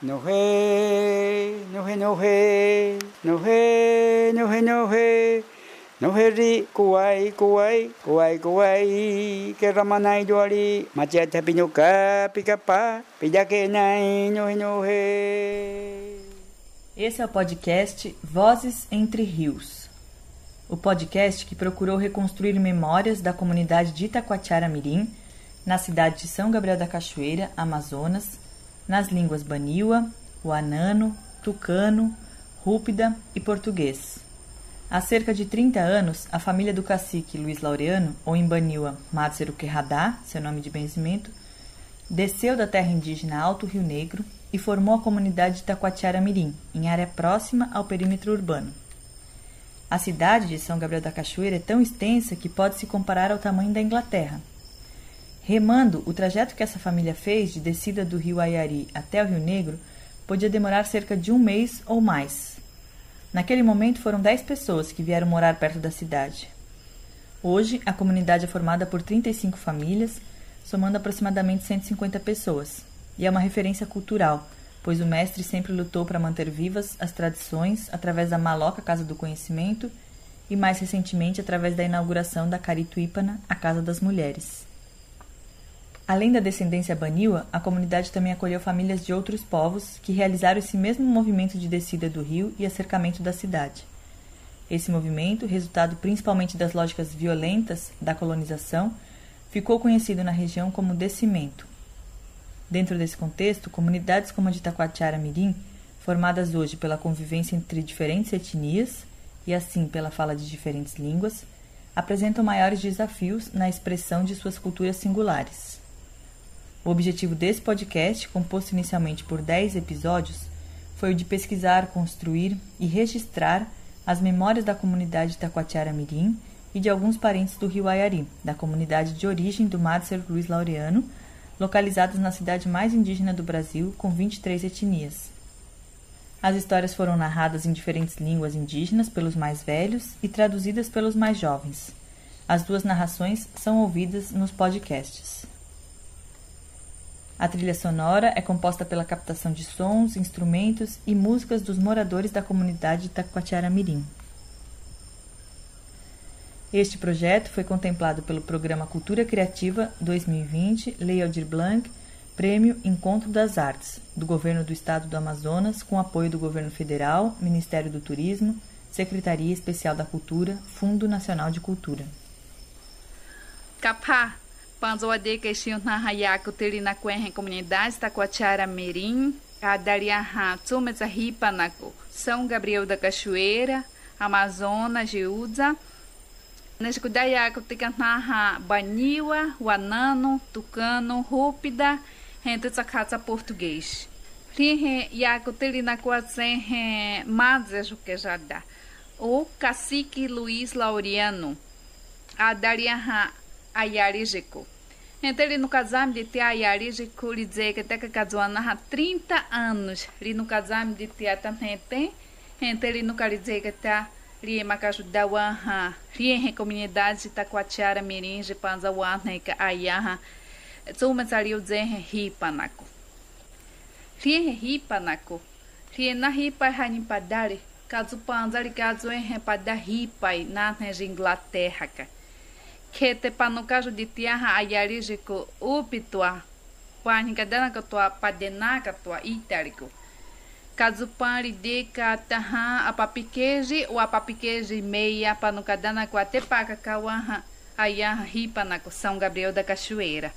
Nohe, nohe, nohe, nohe, nohe, nohe. Noheri, kuai, kuai, kuai, kuai, que ramanai doari, machata pinuca, pica-pá, pidaquenai, nohe, nohe. Esse é o podcast Vozes Entre Rios. O podcast que procurou reconstruir memórias da comunidade de Itacoatiara Mirim, na cidade de São Gabriel da Cachoeira, Amazonas, nas línguas Baniwa, Wanano, Tucano, Rúpida e Português. Há cerca de 30 anos, a família do cacique Luiz Laureano, ou em Baniwa Matsero Querradá, seu nome de benzimento, desceu da terra indígena Alto Rio Negro e formou a comunidade de Taquatiara Mirim, em área próxima ao perímetro urbano. A cidade de São Gabriel da Cachoeira é tão extensa que pode se comparar ao tamanho da Inglaterra. Remando, o trajeto que essa família fez de descida do rio Ayari até o Rio Negro podia demorar cerca de um mês ou mais. Naquele momento foram dez pessoas que vieram morar perto da cidade. Hoje, a comunidade é formada por 35 famílias, somando aproximadamente 150 pessoas, e é uma referência cultural, pois o mestre sempre lutou para manter vivas as tradições através da Maloca Casa do Conhecimento e, mais recentemente, através da inauguração da Carituípana, a Casa das Mulheres. Além da descendência baniwa, a comunidade também acolheu famílias de outros povos que realizaram esse mesmo movimento de descida do rio e acercamento da cidade. Esse movimento, resultado principalmente das lógicas violentas da colonização, ficou conhecido na região como descimento. Dentro desse contexto, comunidades como a de Taquatiara Mirim, formadas hoje pela convivência entre diferentes etnias e assim pela fala de diferentes línguas, apresentam maiores desafios na expressão de suas culturas singulares. O objetivo desse podcast, composto inicialmente por 10 episódios, foi o de pesquisar, construir e registrar as memórias da comunidade Taquatiara Mirim e de alguns parentes do rio Ayari, da comunidade de origem do Madser Luiz Laureano, localizadas na cidade mais indígena do Brasil, com 23 etnias. As histórias foram narradas em diferentes línguas indígenas pelos mais velhos e traduzidas pelos mais jovens. As duas narrações são ouvidas nos podcasts. A trilha sonora é composta pela captação de sons, instrumentos e músicas dos moradores da comunidade de Taquatiara Mirim. Este projeto foi contemplado pelo Programa Cultura Criativa 2020 Lei Aldir Blanc, Prêmio Encontro das Artes, do Governo do Estado do Amazonas, com apoio do Governo Federal, Ministério do Turismo, Secretaria Especial da Cultura, Fundo Nacional de Cultura. Capá Panzoade que xinho na hayaku tiri na kuen comunidade Taquatiara Mirim, a Dariaha Tsumeza Ripanaco, São Gabriel da Cachoeira, Amazonas, Giúza, Nescudayaku Ticantaha Baniwa, Wanano, Tucano, Rúpida, Rente Tsakatsa Português. Rihe Yaku Tiri na Quazen Mazes Juquejada, o cacique Luiz Laureano, a Dariaha Ayarijiko. Ele no casame de ter Ayarijiko, lhe dizer que até que casou há 30 anos, ele no casame de ter também tem, nunca lhe dizer que está Rie Macaju da Waha, Rie comunidade de Taquatiara Mirim, de Panza Waha, que Ayaha, Tsuma Sariu Zen Ripanako. Rie Ripanako, Rie na Ripa Hanim Padari, caso Panza ligado em Pada Ripa, na Inglaterra, que te caso de tiaha ayarijiko upitua. Panika dana katua padena katua itarico caso pari de kataha apapikeji o apapikeji meia panukadana com até paca kawaha ayaha ripa na São Gabriel da Cachoeira.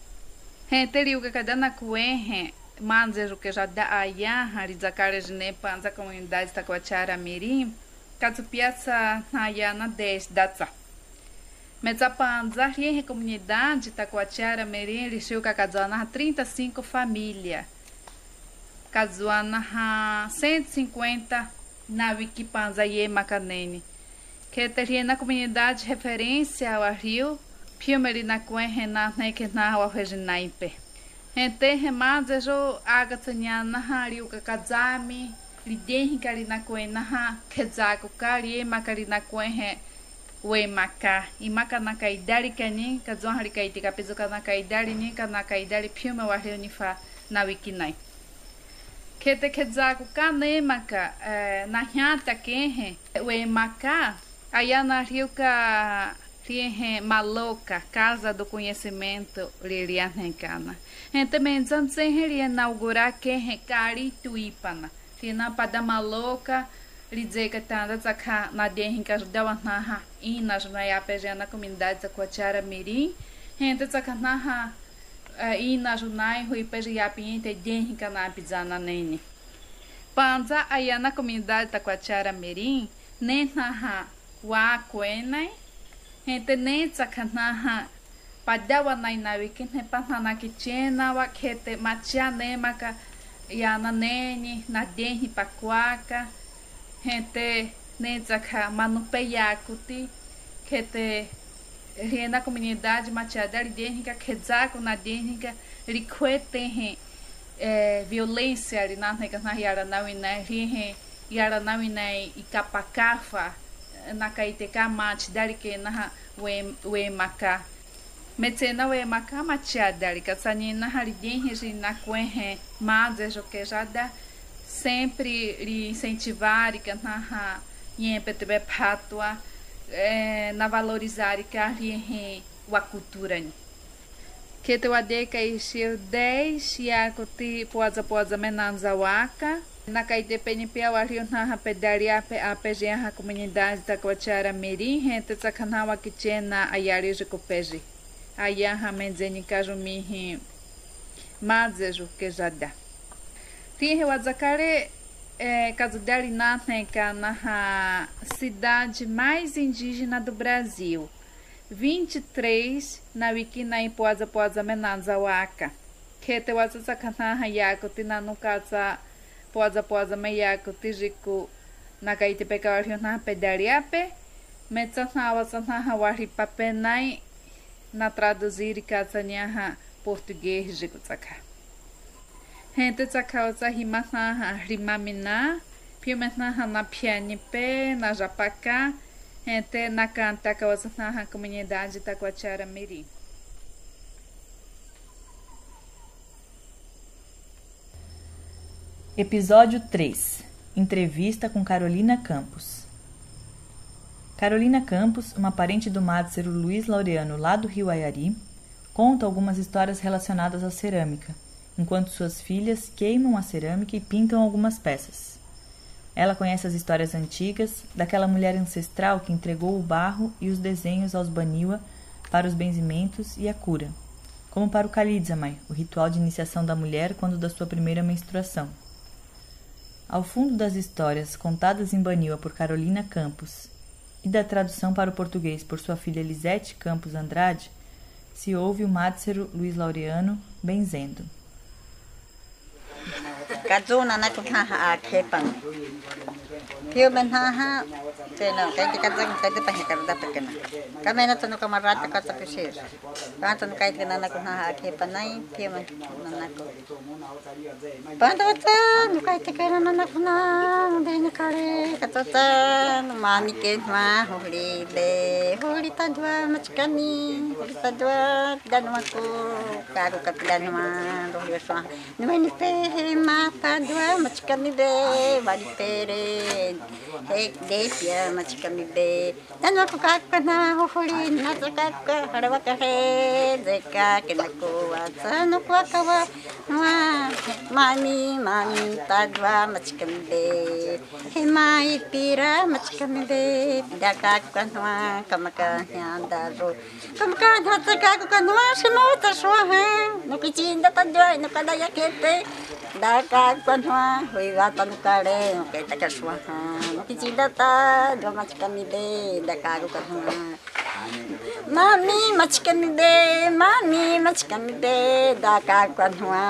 Renteriu que cadana cuenhe manzejo que já da ayaha rizacara de nepanza comunidade taquachara mirim. Caso piaça ayana 10 datsa Metzapanza, a comunidade Taquatiara, Merim, Lixil, Cacazuana, 35 famílias. Cazuana, 150 na Wikipanza Macanene. Que teria na comunidade referência ao rio, Piumeri na Cuen, Renan, Nekena, ao Reginaipe. Ente remaza jo agatsanyana hari ukakazami lidien kari na kuen na kezako kari makari na kuen we maka i maka na kaidari kani ka zon hari kai tika peso ka na kaidari ni ka na kaidari piuma wa reu ni fa na wikinai que te que zaku ka nemaka na hiata maka aí na rio ka Riehe Maloca, Casa do Conhecimento, Lilianencana. Também Zantzen inaugurar que Carituípana. Tina pada Maloca, Lidzeka Tanda Zaka, Nadien Kasdawa Naha, Inas Nayapejana na comunidade Zaquachara Mirim. Renta Zakanaha, Inas Nai, Rui Pejiapiente, Denrica na Pizana Nene. Panza, aí na comunidade Taquachara Mirim, Nenaha, Wakuenai, gente netsa kanaha padawa nai na wiki ne panana ki chena wa kete machia nema ka ya na neni na denhi pakuaka gente netsa ka manupeyakuti kete riena comunidade machia dali denhi ka kezako na denhi ka rikwete he é, violência na na yara na wina rihe yara na wina ikapakafa nakaiteka mati dalike naha we we maka. Metena we maka matia dalika sanina halidin regi na kwenhe maze joke jada sempre lhe incentivar que naha yempetebe patwa é, na valorizar que a a cultura que te wadeka ishir 10 ya kuti poza poza menanza waka na Caitepenipe, o Rio na pedaria a pegenha a comunidade da Coachara Mirim, renta tsakanawa kichena ayari jikopeji. Ayaha menzeni kajumihi mazeju kejada. Tinha o Azacare é, caso dela Natneca, na cidade mais indígena do Brasil. 23 na Wikina em Poza Poza Menanzawaka. Que te waza sakanaha yako tina no casa poza poza mayako tijiku nakaitepeka warionaha pedariape metsanhawa sanhaha warri papenai na traduzir katsanyaha português de kutsaka. Gente tsaka sa himaha rimamina, piumetnaha na pianipe, na japacá, gente na canta kawasanhaha comunidade Taquatiara Mirim. Episódio 3 Entrevista com Carolina Campos. Carolina Campos, uma parente do Mádzero Luiz Laureano lá do Rio Ayari, conta algumas histórias relacionadas à cerâmica, enquanto suas filhas queimam a cerâmica e pintam algumas peças. Ela conhece as histórias antigas daquela mulher ancestral que entregou o barro e os desenhos aos Baniwa para os benzimentos e a cura, como para o Kalidzamai, o ritual de iniciação da mulher quando da sua primeira menstruação. Ao fundo das histórias contadas em Baniwa por Carolina Campos e da tradução para o português por sua filha Lisete Campos Andrade, se ouve o Mátzero Luiz Laureano benzendo. tomorrow. kazu na na tu ha ha ke pang pio men ha ha te no kai te kazu ka te pa ka da pe na ka me na tu no kamar rat ka ta kisi ka tu no kai te na ku ha ha ke pa nai pio men na ku pa da ta no kai te ka na na na de na ka re ka ta ta ma ni ke ma ho ri de ho ri ta dua ma chi ka ni ho ri ta dua da no ma ku ka ku ka da no ma do ri so no me ni pe ma mapandua machikami be walipere dekya machikami be nanu kakka na hufuli nak kak kak harawa kahe deka kenako watsanu kwakawa ma mami mami tadwa machikami be himai pira machikami be dakakka nwa kamaka nyandaro kamaka dhatakakka nwa shimota shwa ha nukichi inda tadwa nukada yakete dak kagpanwa hui watan kare ke takaswaha mati chidata jo machkani de dakaru kahwa mami machkani de mami machkani de dakaru kahwa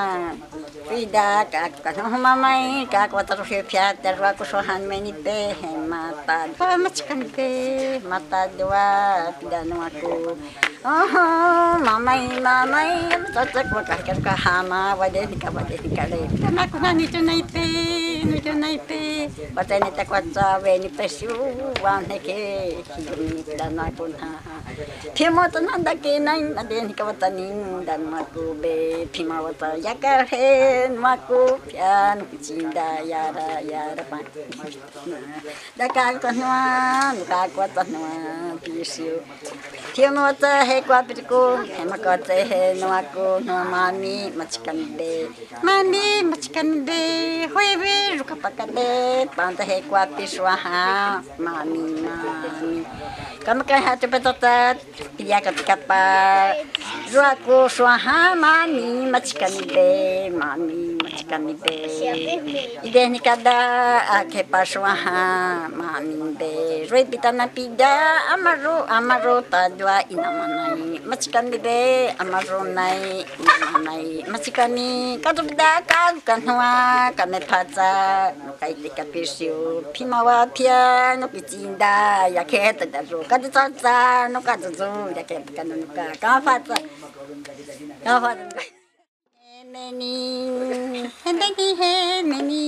pida kakwa no mamai kakwa taru fi pia terwa kusohan meni pe mata pa machikan pe mata dua pida no aku oh mamai mamai tatak wakar kakwa hama wade nikah wade nikah le kana kuna nitu nai pe Unity, Botanita Quazza, Veni Peshu, Waneke, Danakuna. Pimotananda Kenan, Adenika Watanin, Danmaku, Be, Pimawata, Yakar, Maku, Pian, Chinda, Yara, Yara, Dakakanwa, Dakwatanwa, Pishu. Pimota, Hekwapiku, Hemakote, Noaku, No Mami, Machikande, Mami, Machikande, Hueve, Rukapu. pakadet, pantah ekwati swaha, mami, mami. Kamu kaya cepat cepat dia ketika pak aku suaha mami macikan ide, mami macikan ide. ide ni kada ake pa mami ide. Rui pitana pida amaru amaru tadua inamanai macikan ide, amaru nai inamanai macikan ni kadu pida kan kanua kame paca nukai tika pisiu. Pimawa pia ya yaketa daru Katutsatsa no katutsu da ke kanu no ka kafatsa. Kafatsa no ka. Heneni, heneni, heneni.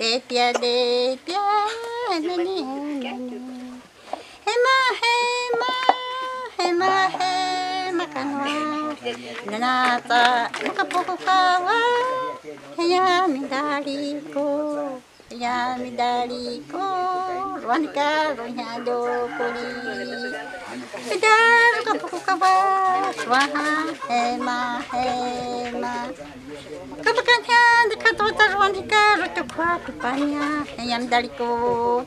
Depia, depia, heneni, heneni. Hema, hema, hema, hema kanwa. Nanata, makapukawa. Heya, midari ko. ya midali ko ruanka runya do kuli midal kapuku kaba swaha hema. Hema kabakanya dekato tarwanika rutukwa kupanya ya midali ko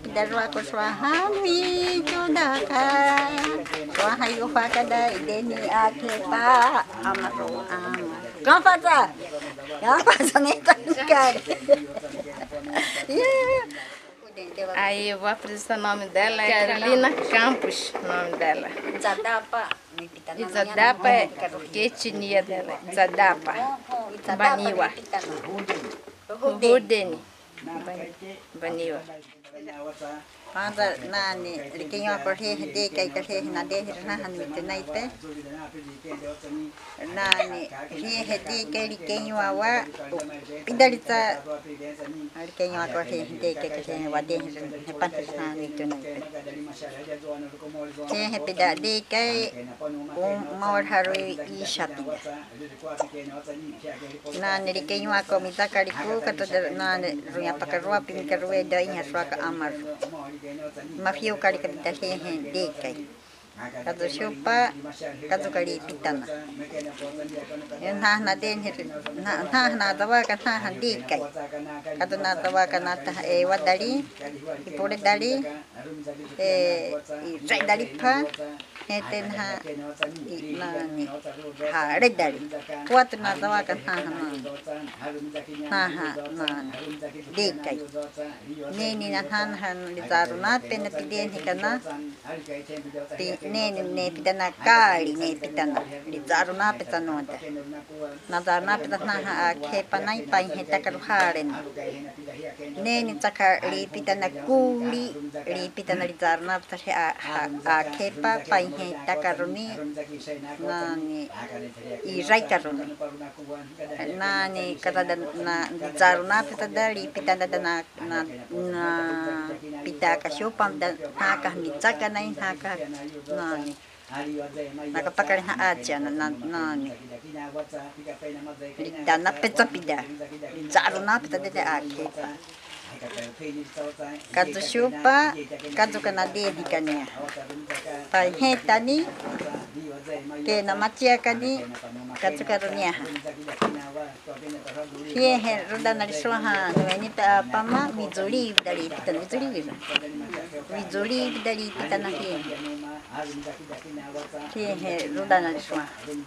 kidarwa ko swaha mi jodaka. Swaha yufaka da ideni akepa amaro amaro amaro. Kampata, kampata neta cara. Aí eu vou apresentar o nome dela, é Carolina Campos, o nome dela. Zadapa, Isadapa é que etnia dela? Isadapa. Baniwa. Rudeni. Baniwa. Panda nani rikinyo korhe de kai korhe na de na han mit nai pe nani ri he de kai rikinyo awa pindalita rikinyo korhe de kai korhe wa de he pan na mit nai pe ke he pida de kai um maur haru i shapida nani rikinyo komita kariku kato nani ruya pakarua pimkarue da inya swaka amar Mafio kali kapita hehen dekai kado shupa kado kali pitana yun ha na den na na na dawa ka na han dekai kado na dawa ka na ta e wadali ipure dali Rai dari pan, eten ha, iman, ha, rai dari, kuat na tawa kan ha ha ma, ha ha ma, dekai, neni na han han di taru na te na pide ni kana, ti neni ne pide na kari ne pide na, di taru na pide na nonte, na taru na pide na ha a ke panai he takaru haren, neni takar li pide na kuli li pitanalitarnata akepa painjeitaka runi nani iraita runi nani katada na ditsaruna pitadali pitandada na na na pitaka shupam da naka mitsaka nai naka nani Nakapakarina aja na na na ni. Dana pizza pida. Zaru na pita dede akepa. Katusupa, katukanadedi kanya. Pai heta ni, ke namachia kani, katukarunia. Hie he ruda nariswaha, nuenita apama, vizuri vidali ititana, vizuri vidali ititana, vizuri vidali ititana hie. Thì hệ rung đàn này xuống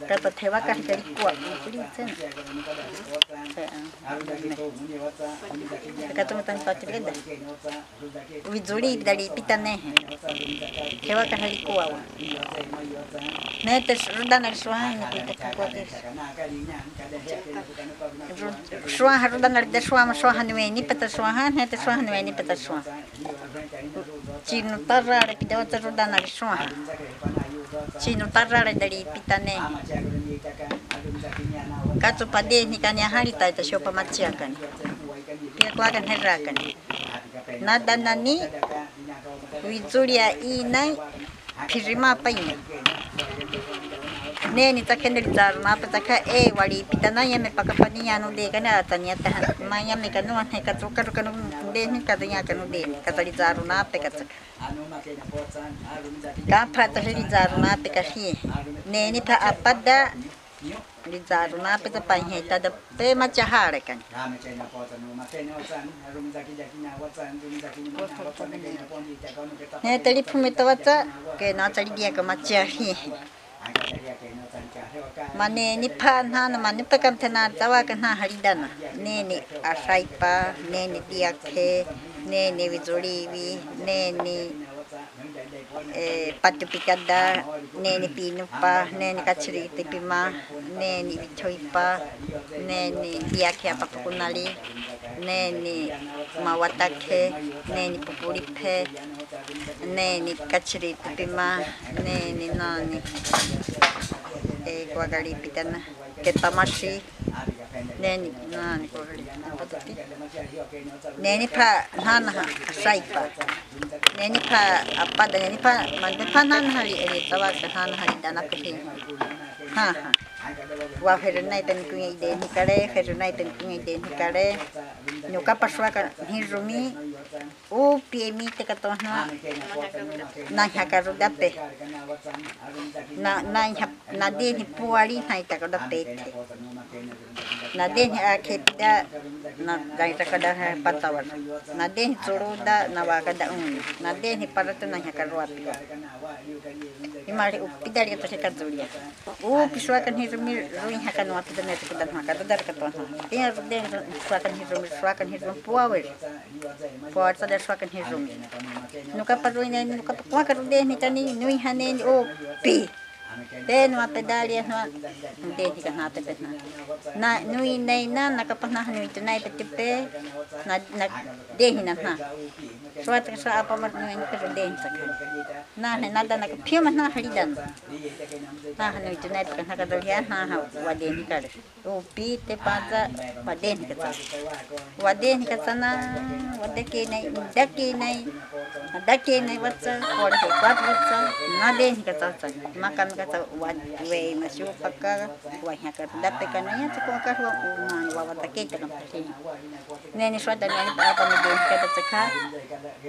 Các bậc thế bác cái cái của Cứ đi chân Các tôi tăng tỏ chứ cái đấy Vì dù đi đã đi pita nè Thế bác cái cái của Nè tế rung đàn này xuống Nè tế cái của tế Xuống hà rung đàn này tế xuống Xuống hà nuê ni pata xuống hà Nè tế xuống hà nuê ni pata xuống Chỉ nó ta ra Để pita rung đàn này xuống Sino tarare dari pitane. Katso pade ni kanya hari taita shopa matsiakan. Pia kuakan herakan. Nadanani wizuria inai pirimapa ini. ne ni ta kendel tar ma pa ta ka e wali pita na ya me pa ka pa ni ya no de ka na ta ni ta ha ma ya me ka no ne ka tro ka ro ka no de ni ka ta ya ka no de ka ta li tar na pe ka ta ka ka pa ta li tar na pe ka hi ne ni pa a pa da li tar na pe pe ma cha ha re ka ni ne ta li pu Mane ni pan ha na mane ta kan thena chawa kan ha haridana ne ne ashai pa ne ne dia khe ne ne vi jodi vi ne ne e patu pikada ne ne pinu pa ne ne kachri te pima ne ne vi choi pa ne ne dia khe apa kunali ne ne mawata khe ne ne pupuri phe ne ne kachri te pima ni nani eh guagalipita na, ketamachi neni nani guagalipita, patuti, neni pa nanaha, asaipa, neni pa apada neni pa mande pa nana hari eri tawa ka nana hari dana pehi ha ha wa hernai tan kungai de ni kare hernai tan kungai de ni kare nyuka paswa ka ni rumi piemi te katohna, na hakaru dape, na na na de ni puari na ita kada pete, na de ni akepida na dai takada patawar, na de ni turuda na wakada un, na de ni Imari upidari to se kazuria. U piswa kan hirumi ruin hakan wa pidana te kudan ha kada dar katon ha. Tinha de swa kan hirumi swa kan hirumi puawer. Puawer sa dar swa kan hirumi. Nuka paruin nuka kwa karude ni tani nui hanen o pi. Then wa pedali na de ni kan hate petna. na nui nei na nakapanah nui tu nai petipe na na dehi na na suat ka sa apa mat nui ka ro dehi sa na ne na da na ka phi ma na hali dan na nui tu nai ka na ka dal ya na ha wa dehi ka ro o pi te pa za wa dehi ka sa wa dehi ka sa na wa de ke nai da ke nai da ke nai wa sa ko de ka wa sa na dehi ka sa sa makan ka sa wa we ma shu pa ka wa e ha ka da pe ka na na wa wata ke ta kan ne ni swada ni apa ni de kata ka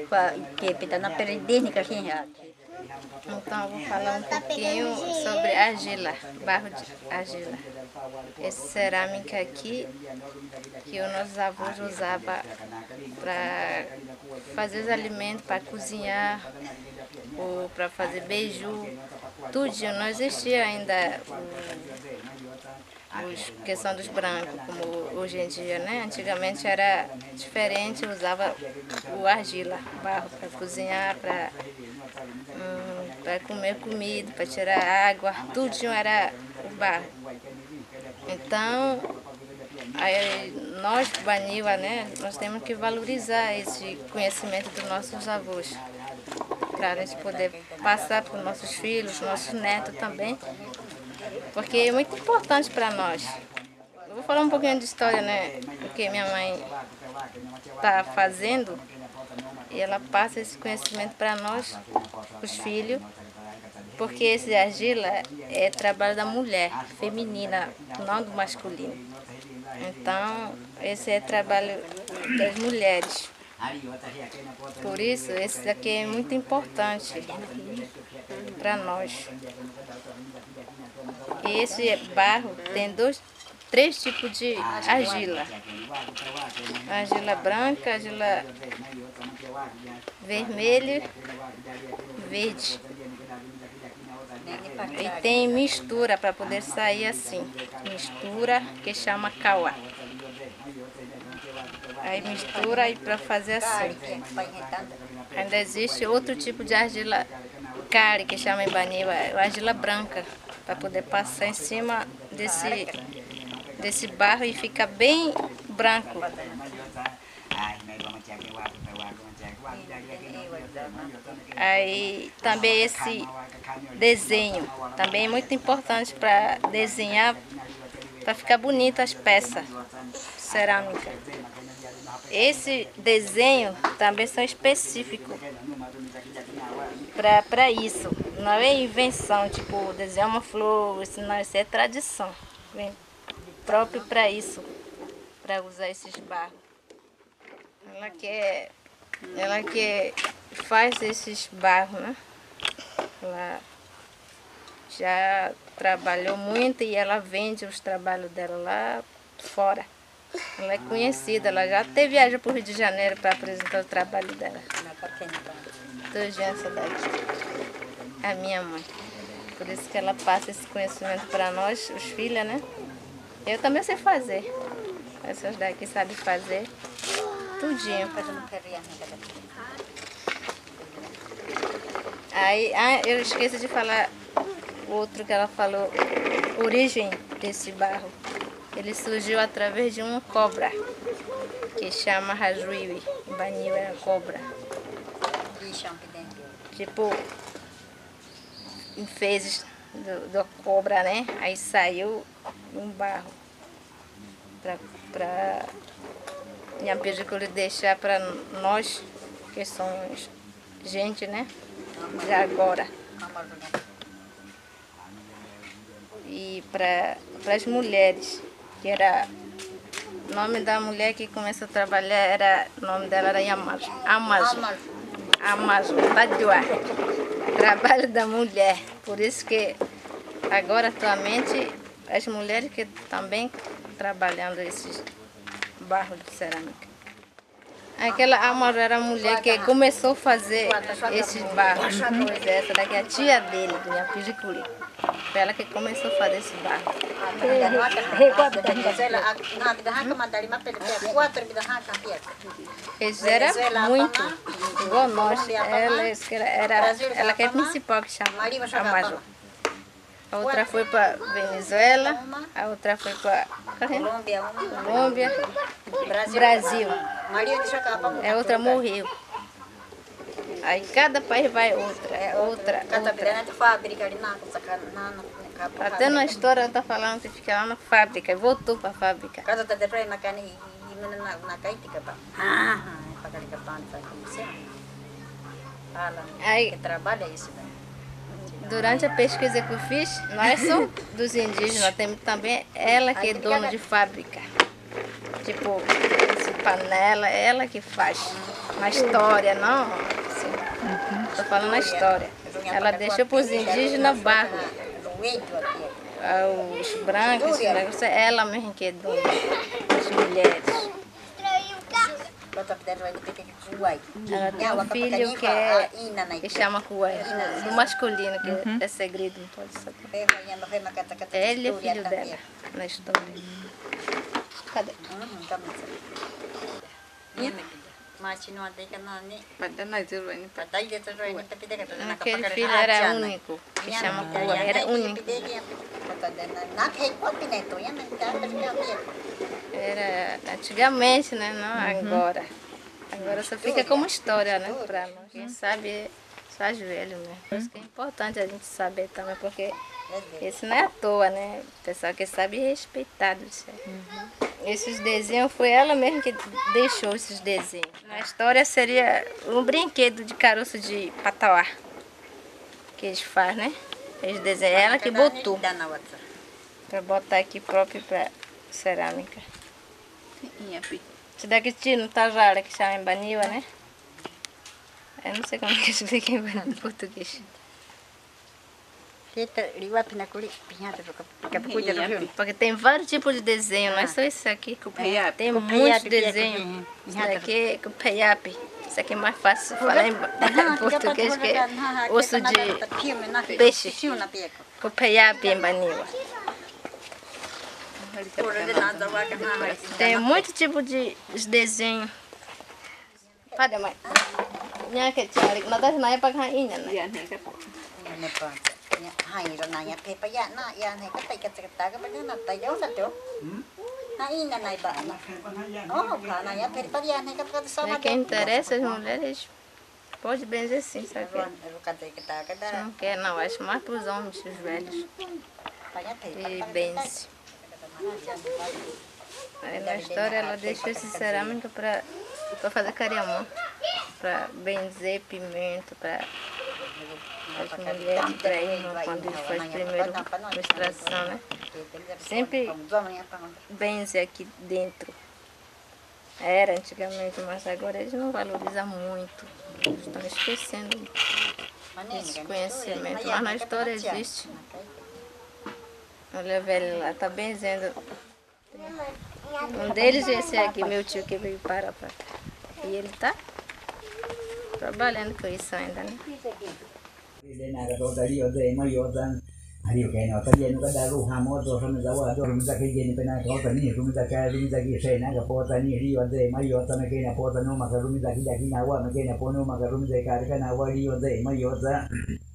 kwa ke pita na peride ni ka hi Então, vou falar um pouquinho sobre argila, barro de argila. Essa cerâmica aqui que os nossos avós usavam para fazer os alimentos, para cozinhar, ou para fazer beiju, tudo. Não existia ainda os questão dos brancos, como hoje em dia, né? Antigamente era diferente, usava o argila, barro para cozinhar, para hum, comer comida, para tirar água, tudo era o barro. Então, aí, nós, Baniwa, né, nós temos que valorizar esse conhecimento dos nossos avós, para a gente poder passar para os nossos filhos, nossos netos também, porque é muito importante para nós. Eu vou falar um pouquinho de história, né, porque minha mãe está fazendo e ela passa esse conhecimento para nós, os filhos, porque esse argila é trabalho da mulher, feminina, não do masculino. Então, esse é trabalho das mulheres. Por isso, esse daqui é muito importante para nós. E esse barro tem dois, três tipos de argila. Argila branca, argila vermelho, verde. E tem mistura para poder sair assim. Mistura que chama cauá. Aí mistura e para fazer assim. Ainda existe outro tipo de argila cari que chama em argila branca, para poder passar em cima desse, desse barro e fica bem branco. Aí também esse desenho, também é muito importante para desenhar para ficar bonita as peças cerâmicas. Esse desenho também são específicos para isso. Não é invenção, tipo, desenhar uma flor, isso não, isso é tradição. Vem próprio para isso, para usar esses barros. Ela quer, ela que faz esses barros, né? Ela já trabalhou muito e ela vende os trabalhos dela lá fora. Ela é conhecida, ela já até viaja para o Rio de Janeiro para apresentar o trabalho dela. Dois essa daqui. A minha mãe. Por isso que ela passa esse conhecimento para nós, os filhos, né? Eu também sei fazer. Essas daqui sabem fazer tudinho. Aí, ah, eu esqueci de falar outro que ela falou, origem desse barro. Ele surgiu através de uma cobra, que chama Rajuiwi. Banil é cobra. Tipo, em fezes do, do cobra, né? Aí saiu um barro para minha película deixar para nós que somos gente, né? De agora. E para as mulheres, que era o nome da mulher que começou a trabalhar era o nome dela era Yamajo. Amajo. Amajo, Tadua. Trabalho da mulher. Por isso que agora atualmente as mulheres que também trabalhando esses barros de cerâmica. Aquela Amaro era a mulher que começou a fazer esses barros. Pois é, essa daqui é a tia dele, minha Pijiculi. Foi ela que começou a fazer esse barro. Eles eram muito, igual nós. Ela, era, ela que é a principal que chama Amaro. A outra foi para Venezuela, a outra foi para Colômbia, Colômbia, Brasil. A outra morreu. Aí cada país vai outra, é outra, outra. fábrica ali na Até na história ela está falando que fica lá na fábrica, voltou para a fábrica. Cada na e na na. Ah, para que pan pa Fala. Aí Que trabalha isso daí. Durante a pesquisa que eu fiz, não é só dos indígenas, tem também ela que é dona de fábrica. Tipo, panela, ela que faz. Na história, não. Estou falando na história. Ela deixou para os indígenas barro. Os brancos, os brancos, ela mesmo que é dona. As mulheres. Ela tem um filho que, é, que chama Kué, do masculino, que é segredo, não pode saber. Ele é filho dela, na história. Cadê? Aquele filho era único, que chama era único. Era antigamente, né? Não agora. Agora só fica como história, né? Pra nós. Quem sabe é só as velhos, né? Por isso que é importante a gente saber também, porque isso não é à toa, né? O pessoal que sabe é respeitado. Isso aí. Esses desenhos foi ela mesma que deixou esses desenhos. Na história seria um brinquedo de caroço de patauá que eles fazem, né? Eles desenham ela que botou. Pra botar aqui próprio pra cerâmica. Isso daqui tinha no Tajara, que chama em Baniwa, né? Eu não sei como que explica em português. Porque tem vários tipos de desenho, não é só isso aqui. Tem muitos desenhos. Isso daqui é cupeiape. Isso aqui é mais fácil falar em português que é osso de peixe. Cupeiape em Baniwa. Tem muito tipo de desenho. Pada mãe. Nha que chari, não dá nada para cá ainda, né? hai rồi này pe pa ya na ya này cái tay cái cái ta cái bên nó tay dấu sao chỗ hai na này bạn oh cả này ya pe pa ya này cái cái sao É que interessa as mulheres, pode benzer sim, sabe? Não quer, não, acho mais para os homens, os velhos. E benze. Aí na história ela deixou esse cerâmica para fazer cariamã, para benzer pimenta, para as mulheres para irmã quando faz primeiro menstruação, né? Sempre benzer aqui dentro. Era antigamente, mas agora eles não valorizam muito. Estão esquecendo esse conhecimento. Mas na história existe. Olha a velha lá, tá benzendo. Um deles esse aqui, meu tio que veio para cá. E ele tá trabalhando com isso ainda, né? Hari ke no tadi nu kada ru hamo to rum da wa do rum da ke ni pena ko ta ni rum da ka rum da ki se na ka po ta ni ri wa de ma yo ta me ke na po ta no ma ka rum da ki da ki na wa me ke na po no ma ka rum da ka ka na wa ri wa de ma yo ta ai mai pa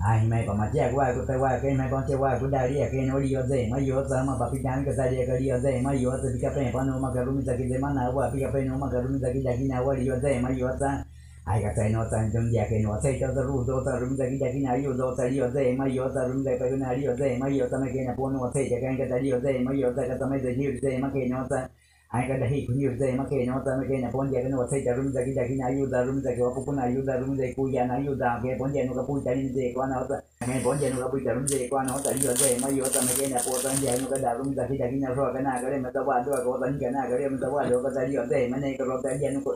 ahimaipa matyaku wakuta wakena kontewa kudalia kene uliyoze maiyoza mapapitani kazalia kaliyoze maiyoza pikapepano makalumiza kizemana wa pikapeno makalumiza kijakina waliyoze maiyoza aikatainota njomjakenoaseitazaruzotalumiza kijakina aliyozoza liyoze maiyoza lumiza kayona aliyoze maiyoza makena ponowaseita kankataliyoze maiyoza katamaiza hiulize makenota Hain hii kunyuza emake nyota meke na ponja kenu wasai jarum zaki zaki na ayuda rum zaki wakupun ayuda rum zaki kuya na ayuda ke ponja nuka pun tani nze kwa na hota ke ponja nuka pun jarum zaki kwa na hota liyo zai ma yota meke na potan jai nuka darum zaki zaki na roa kana kare mata wa doa kwa tani kana kare mata wa doa kwa tani liyo zai ma na ikaro tani nuka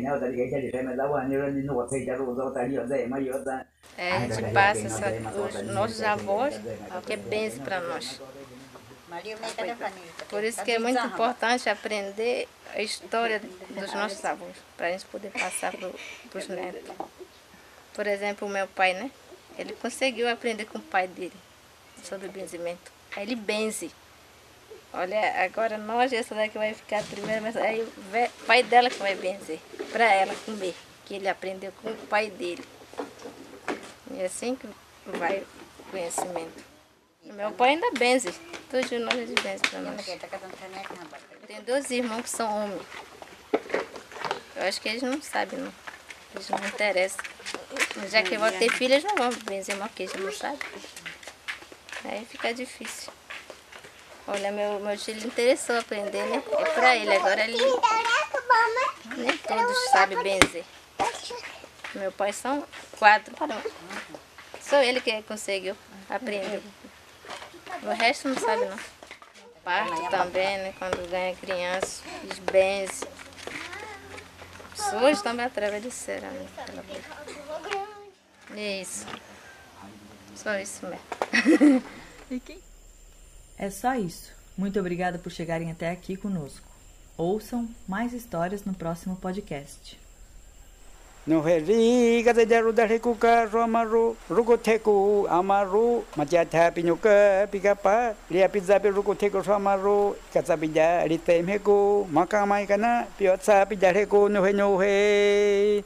na wata ke cari sema da wa ni ro ni no wata cari ro wata ri mzee ma yo ta É, a gente passa essa, os nossos avós, que é benção para nós. Por isso que é muito importante aprender a história dos nossos avós, para a gente poder passar para os netos. Por exemplo, o meu pai, né? Ele conseguiu aprender com o pai dele sobre o benzimento. Aí ele benze. Olha, agora nós, essa daqui vai ficar primeiro, mas aí o pai dela que vai benzer, para ela comer, que ele aprendeu com o pai dele. E é assim que vai o conhecimento. Meu pai ainda benze, todos nós ele benze para nós. Tem dois irmãos que são homens. Eu acho que eles não sabem, não. Eles não interessam. Já que eu vou ter filhos, não vão benzer mais que eles não sabem. Aí fica difícil. Olha, meu, meu ele interessou aprender, né? É pra ele, agora ele nem todos sabem benzer. Meu pai são quatro. Só ele que conseguiu aprender. O resto não sabe não. Parto também, né? Quando ganha criança, eles benzem. Pessoas também através de cerâmica. Isso. Só isso mesmo. É só isso. Muito obrigada por chegarem até aqui conosco. Ouçam mais histórias no próximo podcast. No heri jaru romaru teku amaru pikapa lia pizza pi ruko teku romaru kata bija rite meku makamai kana piotsa pija reku no he no he